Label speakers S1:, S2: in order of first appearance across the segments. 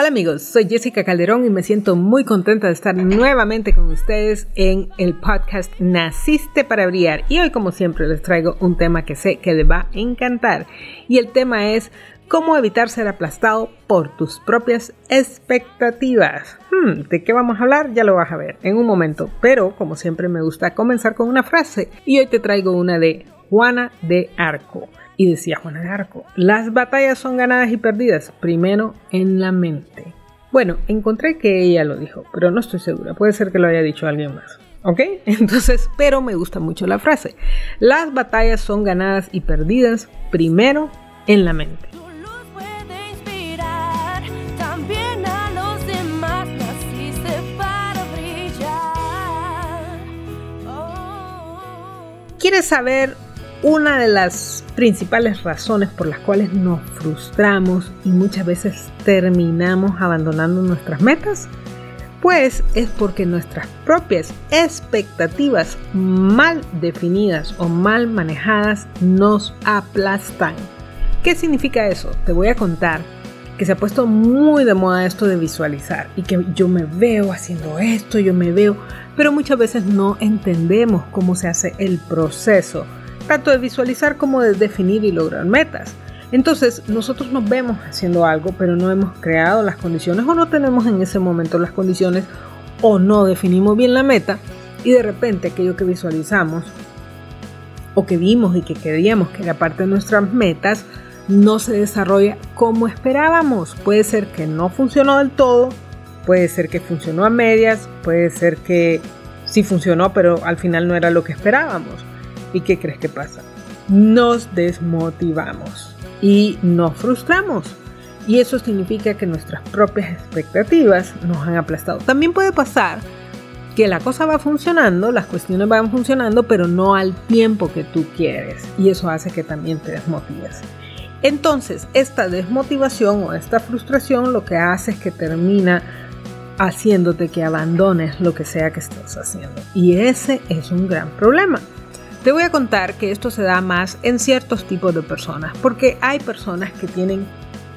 S1: Hola amigos, soy Jessica Calderón y me siento muy contenta de estar nuevamente con ustedes en el podcast Naciste para Brillar. Y hoy como siempre les traigo un tema que sé que les va a encantar. Y el tema es cómo evitar ser aplastado por tus propias expectativas. Hmm, ¿De qué vamos a hablar? Ya lo vas a ver en un momento. Pero como siempre me gusta comenzar con una frase. Y hoy te traigo una de Juana de Arco. Y decía Juana de Arco, las batallas son ganadas y perdidas primero en la mente. Bueno, encontré que ella lo dijo, pero no estoy segura, puede ser que lo haya dicho alguien más. ¿Ok? Entonces, pero me gusta mucho la frase. Las batallas son ganadas y perdidas primero en la mente. ¿Quieres saber una de las principales razones por las cuales nos frustramos y muchas veces terminamos abandonando nuestras metas, pues es porque nuestras propias expectativas mal definidas o mal manejadas nos aplastan. ¿Qué significa eso? Te voy a contar que se ha puesto muy de moda esto de visualizar y que yo me veo haciendo esto, yo me veo, pero muchas veces no entendemos cómo se hace el proceso tanto de visualizar como de definir y lograr metas. Entonces, nosotros nos vemos haciendo algo, pero no hemos creado las condiciones o no tenemos en ese momento las condiciones o no definimos bien la meta y de repente aquello que visualizamos o que vimos y que queríamos que era parte de nuestras metas no se desarrolla como esperábamos. Puede ser que no funcionó del todo, puede ser que funcionó a medias, puede ser que sí funcionó, pero al final no era lo que esperábamos. ¿Y qué crees que pasa? Nos desmotivamos y nos frustramos. Y eso significa que nuestras propias expectativas nos han aplastado. También puede pasar que la cosa va funcionando, las cuestiones van funcionando, pero no al tiempo que tú quieres. Y eso hace que también te desmotives. Entonces, esta desmotivación o esta frustración lo que hace es que termina haciéndote que abandones lo que sea que estés haciendo. Y ese es un gran problema. Te voy a contar que esto se da más en ciertos tipos de personas, porque hay personas que tienen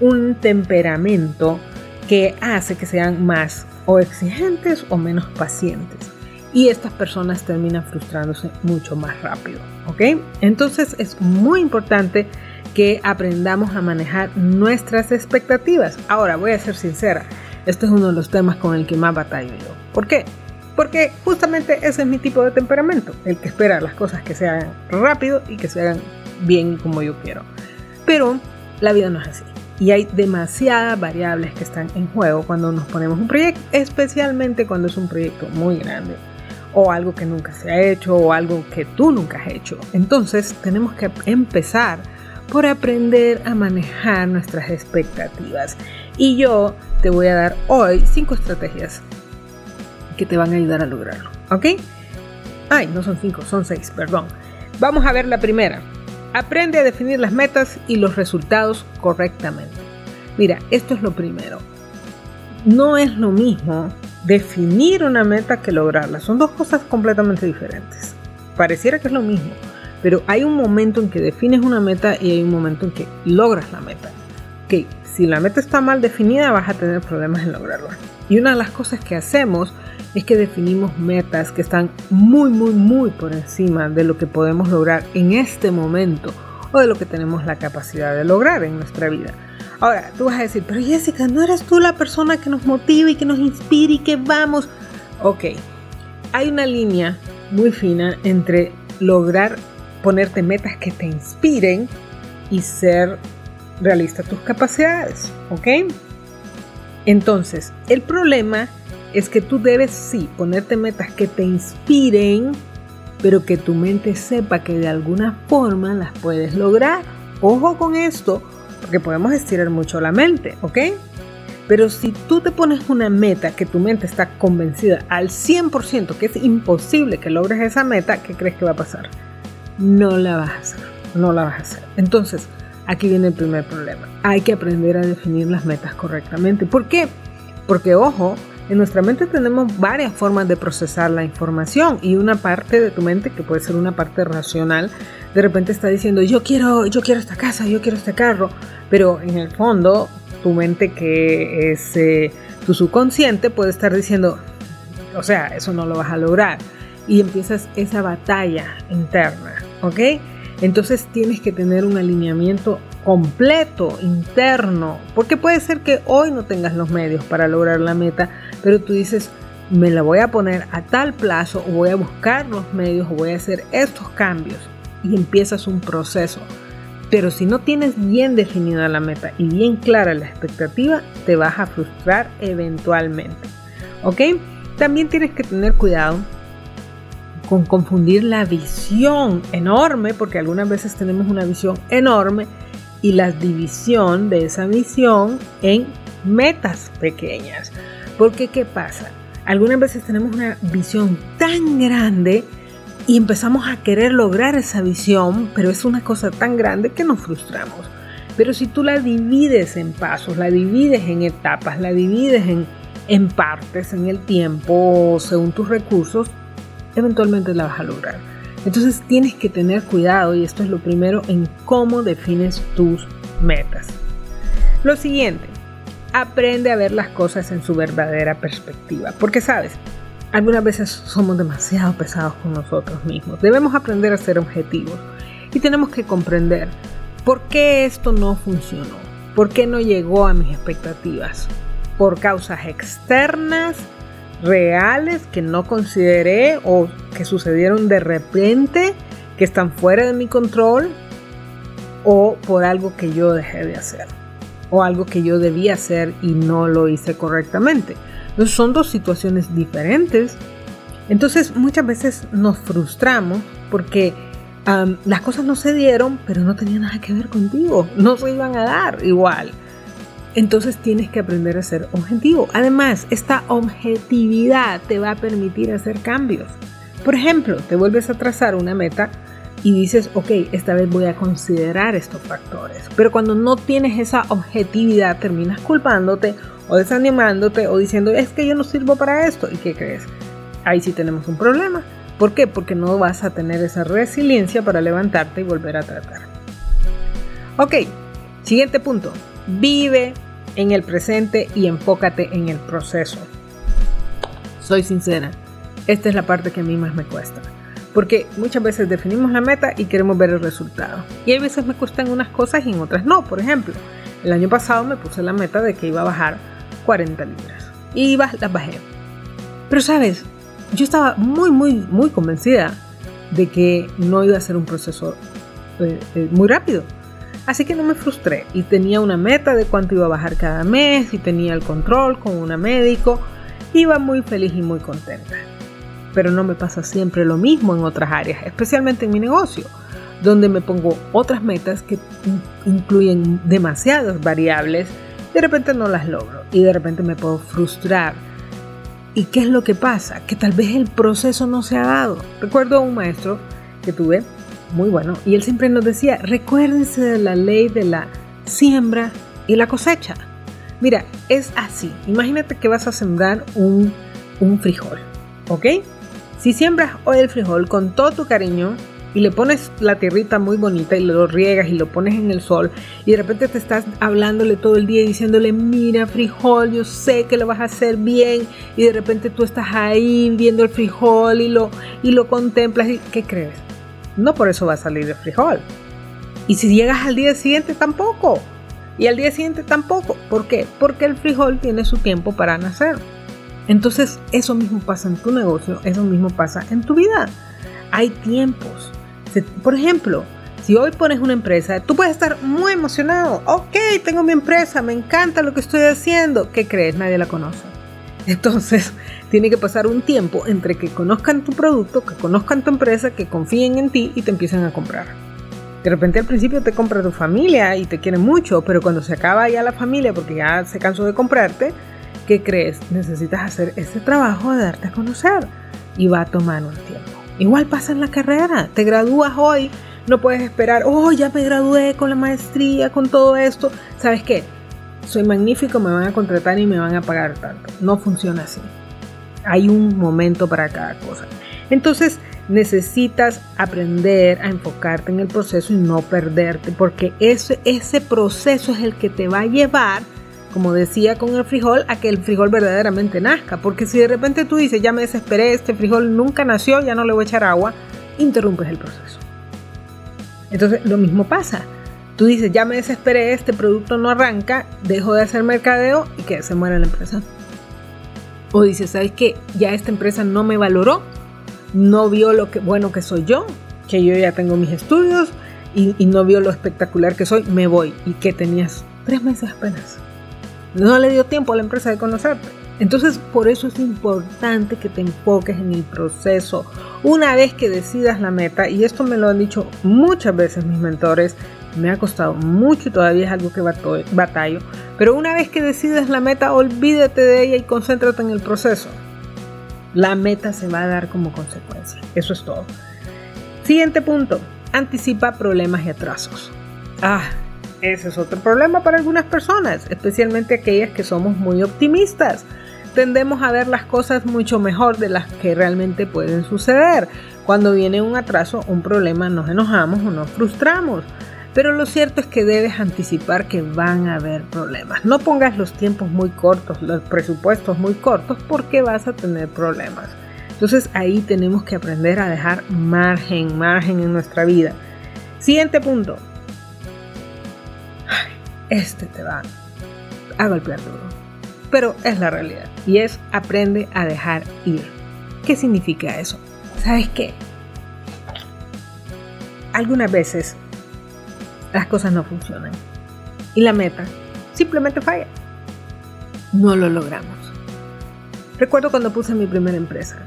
S1: un temperamento que hace que sean más o exigentes o menos pacientes. Y estas personas terminan frustrándose mucho más rápido, ¿ok? Entonces es muy importante que aprendamos a manejar nuestras expectativas. Ahora, voy a ser sincera, este es uno de los temas con el que más batallo yo. ¿Por qué? Porque justamente ese es mi tipo de temperamento, el que espera las cosas que se hagan rápido y que se hagan bien como yo quiero. Pero la vida no es así. Y hay demasiadas variables que están en juego cuando nos ponemos un proyecto, especialmente cuando es un proyecto muy grande o algo que nunca se ha hecho o algo que tú nunca has hecho. Entonces tenemos que empezar por aprender a manejar nuestras expectativas. Y yo te voy a dar hoy cinco estrategias que te van a ayudar a lograrlo. ¿Ok? Ay, no son cinco, son seis, perdón. Vamos a ver la primera. Aprende a definir las metas y los resultados correctamente. Mira, esto es lo primero. No es lo mismo definir una meta que lograrla. Son dos cosas completamente diferentes. Pareciera que es lo mismo, pero hay un momento en que defines una meta y hay un momento en que logras la meta. Que si la meta está mal definida vas a tener problemas en lograrla. Y una de las cosas que hacemos es que definimos metas que están muy, muy, muy por encima de lo que podemos lograr en este momento o de lo que tenemos la capacidad de lograr en nuestra vida. Ahora, tú vas a decir, pero Jessica, ¿no eres tú la persona que nos motiva y que nos inspira y que vamos? Ok, hay una línea muy fina entre lograr ponerte metas que te inspiren y ser realista tus capacidades, ¿ok? Entonces, el problema es que tú debes sí ponerte metas que te inspiren, pero que tu mente sepa que de alguna forma las puedes lograr. Ojo con esto, porque podemos estirar mucho la mente, ¿ok? Pero si tú te pones una meta que tu mente está convencida al 100% que es imposible que logres esa meta, ¿qué crees que va a pasar? No la vas a hacer, no la vas a hacer. Entonces, aquí viene el primer problema. Hay que aprender a definir las metas correctamente. ¿Por qué? Porque, ojo, en nuestra mente tenemos varias formas de procesar la información y una parte de tu mente, que puede ser una parte racional, de repente está diciendo, yo quiero, yo quiero esta casa, yo quiero este carro, pero en el fondo tu mente que es eh, tu subconsciente puede estar diciendo, o sea, eso no lo vas a lograr. Y empiezas esa batalla interna, ¿ok? Entonces tienes que tener un alineamiento completo, interno, porque puede ser que hoy no tengas los medios para lograr la meta, pero tú dices, me la voy a poner a tal plazo o voy a buscar los medios o voy a hacer estos cambios y empiezas un proceso. Pero si no tienes bien definida la meta y bien clara la expectativa, te vas a frustrar eventualmente. ¿Ok? También tienes que tener cuidado con confundir la visión enorme, porque algunas veces tenemos una visión enorme, y la división de esa visión en metas pequeñas. Porque ¿qué pasa? Algunas veces tenemos una visión tan grande y empezamos a querer lograr esa visión, pero es una cosa tan grande que nos frustramos. Pero si tú la divides en pasos, la divides en etapas, la divides en, en partes, en el tiempo, según tus recursos, eventualmente la vas a lograr. Entonces tienes que tener cuidado, y esto es lo primero, en cómo defines tus metas. Lo siguiente, aprende a ver las cosas en su verdadera perspectiva. Porque sabes, algunas veces somos demasiado pesados con nosotros mismos. Debemos aprender a ser objetivos y tenemos que comprender por qué esto no funcionó, por qué no llegó a mis expectativas, por causas externas reales que no consideré o que sucedieron de repente, que están fuera de mi control, o por algo que yo dejé de hacer, o algo que yo debía hacer y no lo hice correctamente. Entonces son dos situaciones diferentes. Entonces muchas veces nos frustramos porque las cosas no se dieron, pero no tenían nada que ver contigo, no se iban a dar igual entonces tienes que aprender a ser objetivo. Además, esta objetividad te va a permitir hacer cambios. Por ejemplo, te vuelves a trazar una meta y dices, ok, esta vez voy a considerar estos factores. Pero cuando no tienes esa objetividad, terminas culpándote o desanimándote o diciendo, es que yo no sirvo para esto. ¿Y qué crees? Ahí sí tenemos un problema. ¿Por qué? Porque no vas a tener esa resiliencia para levantarte y volver a tratar. Ok, siguiente punto. Vive en el presente y enfócate en el proceso. Soy sincera, esta es la parte que a mí más me cuesta. Porque muchas veces definimos la meta y queremos ver el resultado. Y hay veces me cuestan unas cosas y en otras no. Por ejemplo, el año pasado me puse la meta de que iba a bajar 40 libras. Y las bajé. Pero sabes, yo estaba muy, muy, muy convencida de que no iba a ser un proceso eh, eh, muy rápido Así que no me frustré y tenía una meta de cuánto iba a bajar cada mes y tenía el control con una médico. Iba muy feliz y muy contenta. Pero no me pasa siempre lo mismo en otras áreas, especialmente en mi negocio, donde me pongo otras metas que incluyen demasiadas variables. De repente no las logro y de repente me puedo frustrar. ¿Y qué es lo que pasa? Que tal vez el proceso no se ha dado. Recuerdo a un maestro que tuve muy bueno. Y él siempre nos decía, recuérdense de la ley de la siembra y la cosecha. Mira, es así. Imagínate que vas a sembrar un, un frijol, ¿ok? Si siembras hoy el frijol con todo tu cariño y le pones la tierrita muy bonita y lo riegas y lo pones en el sol y de repente te estás hablándole todo el día diciéndole, mira frijol, yo sé que lo vas a hacer bien y de repente tú estás ahí viendo el frijol y lo, y lo contemplas y ¿qué crees? No por eso va a salir el frijol. Y si llegas al día siguiente tampoco. Y al día siguiente tampoco. ¿Por qué? Porque el frijol tiene su tiempo para nacer. Entonces eso mismo pasa en tu negocio, eso mismo pasa en tu vida. Hay tiempos. Por ejemplo, si hoy pones una empresa, tú puedes estar muy emocionado. Ok, tengo mi empresa, me encanta lo que estoy haciendo. ¿Qué crees? Nadie la conoce. Entonces, tiene que pasar un tiempo entre que conozcan tu producto, que conozcan tu empresa, que confíen en ti y te empiecen a comprar. De repente al principio te compra tu familia y te quiere mucho, pero cuando se acaba ya la familia porque ya se cansó de comprarte, ¿qué crees? Necesitas hacer ese trabajo de darte a conocer y va a tomar un tiempo. Igual pasa en la carrera, te gradúas hoy, no puedes esperar, oh, ya me gradué con la maestría, con todo esto. ¿Sabes qué? soy magnífico, me van a contratar y me van a pagar tanto. No funciona así. Hay un momento para cada cosa. Entonces necesitas aprender a enfocarte en el proceso y no perderte, porque ese, ese proceso es el que te va a llevar como decía con el frijol, a que el frijol verdaderamente nazca. Porque si de repente tú dices, ya me desesperé, este frijol nunca nació, ya no le voy a echar agua, interrumpes el proceso. Entonces, lo mismo pasa. Tú dices, ya me desesperé, este producto no arranca, dejo de hacer mercadeo y que se muera la empresa. O dices, ¿sabes qué? Ya esta empresa no me valoró, no vio lo que bueno que soy yo, que yo ya tengo mis estudios y, y no vio lo espectacular que soy, me voy. ¿Y que tenías? Tres meses apenas. No le dio tiempo a la empresa de conocerte. Entonces, por eso es importante que te enfoques en el proceso. Una vez que decidas la meta, y esto me lo han dicho muchas veces mis mentores, me ha costado mucho y todavía es algo que batallo, pero una vez que decides la meta, olvídate de ella y concéntrate en el proceso. La meta se va a dar como consecuencia. Eso es todo. Siguiente punto. Anticipa problemas y atrasos. Ah, ese es otro problema para algunas personas, especialmente aquellas que somos muy optimistas. Tendemos a ver las cosas mucho mejor de las que realmente pueden suceder. Cuando viene un atraso, un problema, nos enojamos o nos frustramos. Pero lo cierto es que debes anticipar que van a haber problemas. No pongas los tiempos muy cortos, los presupuestos muy cortos, porque vas a tener problemas. Entonces ahí tenemos que aprender a dejar margen, margen en nuestra vida. Siguiente punto, este te va a golpear duro. Pero es la realidad y es aprende a dejar ir. ¿Qué significa eso? ¿Sabes qué? Algunas veces las cosas no funcionan y la meta simplemente falla. No lo logramos. Recuerdo cuando puse mi primera empresa.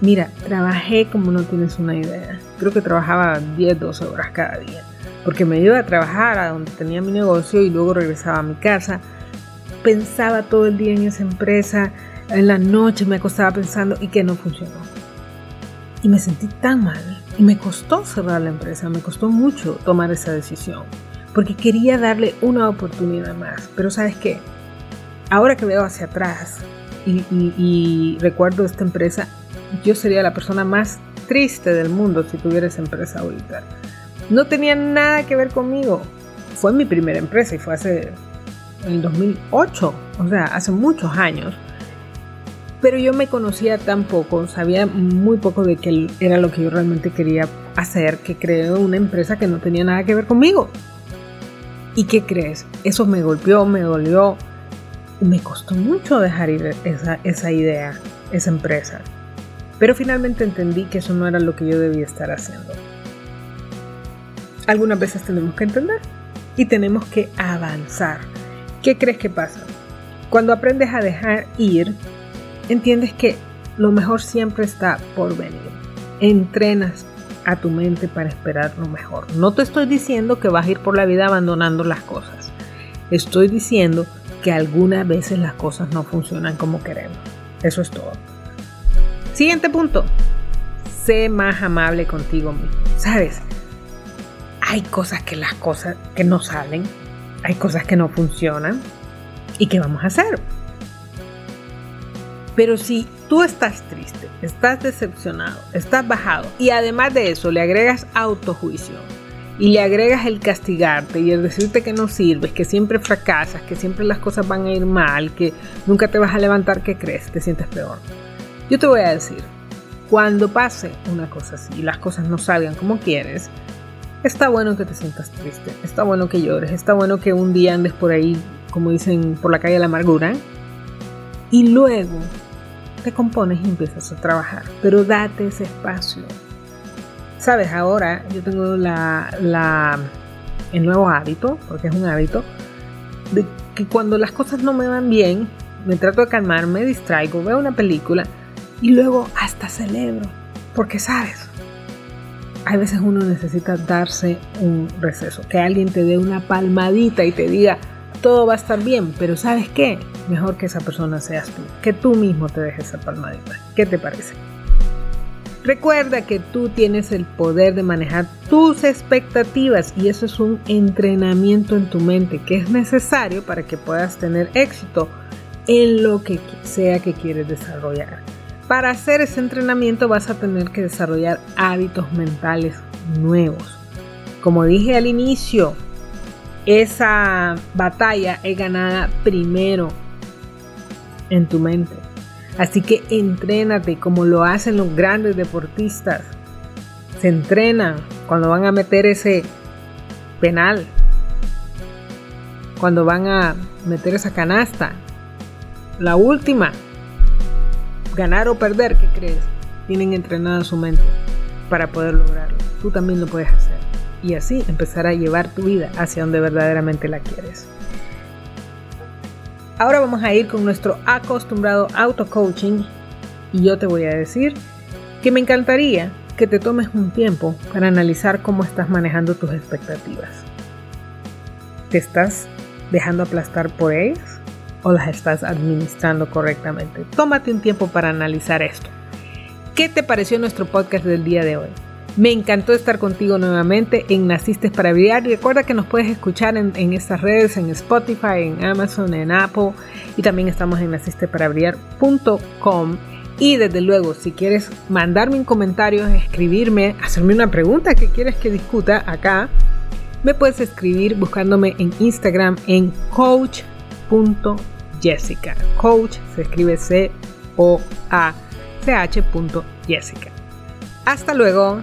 S1: Mira, trabajé como no tienes una idea. Creo que trabajaba 10, 12 horas cada día porque me iba a trabajar a donde tenía mi negocio y luego regresaba a mi casa. Pensaba todo el día en esa empresa, en la noche me acostaba pensando y que no funcionó. Y me sentí tan mal y me costó cerrar la empresa, me costó mucho tomar esa decisión, porque quería darle una oportunidad más. Pero sabes qué, ahora que veo hacia atrás y, recuerdo esta empresa, yo sería la persona más triste del mundo si tuviera esa empresa ahorita no tenía nada que ver conmigo. Fue mi primera empresa y fue hace el 2008, o sea, hace muchos años. Pero yo me conocía tan poco, sabía muy poco de qué era lo que yo realmente quería hacer, que creé una empresa que no tenía nada que ver conmigo. ¿Y qué crees? Eso me golpeó, me dolió. Me costó mucho dejar ir esa, esa idea, esa empresa. Pero finalmente entendí que eso no era lo que yo debía estar haciendo algunas veces tenemos que entender y tenemos que avanzar. ¿Qué crees que pasa? Cuando aprendes a dejar ir, entiendes que lo mejor siempre está por venir. Entrenas a tu mente para esperar lo mejor. No te estoy diciendo que vas a ir por la vida abandonando las cosas. Estoy diciendo que algunas veces las cosas no funcionan como queremos. Eso es todo. Siguiente punto. Sé más amable contigo mismo. ¿Sabes? hay cosas que las cosas que no salen, hay cosas que no funcionan y qué vamos a hacer. Pero si tú estás triste, estás decepcionado, estás bajado y además de eso le agregas autojuicio y le agregas el castigarte y el decirte que no sirves, que siempre fracasas, que siempre las cosas van a ir mal, que nunca te vas a levantar, ¿qué crees? Te sientes peor. Yo te voy a decir, cuando pase una cosa así y las cosas no salgan como quieres, Está bueno que te sientas triste, está bueno que llores, está bueno que un día andes por ahí, como dicen, por la calle de la amargura, y luego te compones y empiezas a trabajar, pero date ese espacio. Sabes, ahora yo tengo la, la, el nuevo hábito, porque es un hábito, de que cuando las cosas no me van bien, me trato de calmar, me distraigo, veo una película y luego hasta celebro, porque sabes, hay veces uno necesita darse un receso, que alguien te dé una palmadita y te diga, todo va a estar bien, pero ¿sabes qué? Mejor que esa persona seas tú, que tú mismo te dejes esa palmadita. ¿Qué te parece? Recuerda que tú tienes el poder de manejar tus expectativas y eso es un entrenamiento en tu mente que es necesario para que puedas tener éxito en lo que sea que quieres desarrollar. Para hacer ese entrenamiento vas a tener que desarrollar hábitos mentales nuevos. Como dije al inicio, esa batalla es ganada primero en tu mente. Así que entrénate como lo hacen los grandes deportistas. Se entrenan cuando van a meter ese penal, cuando van a meter esa canasta. La última, ganar o perder, ¿qué crees? Tienen entrenada su mente para poder lograrlo. Tú también lo puedes hacer. Y así empezar a llevar tu vida hacia donde verdaderamente la quieres. Ahora vamos a ir con nuestro acostumbrado auto coaching y yo te voy a decir que me encantaría que te tomes un tiempo para analizar cómo estás manejando tus expectativas. ¿Te estás dejando aplastar por ellas o las estás administrando correctamente? Tómate un tiempo para analizar esto. ¿Qué te pareció nuestro podcast del día de hoy? Me encantó estar contigo nuevamente en Naciste para Brillar. Y recuerda que nos puedes escuchar en, estas redes, en Spotify, en Amazon, en Apple. Y también estamos en nacisteparabrillar.com. Y desde luego, si quieres mandarme un comentario, escribirme, hacerme una pregunta que quieres que discuta acá, me puedes escribir buscándome en Instagram en coach.jessica. Coach se escribe C-O-A-C-H.jessica. Hasta luego.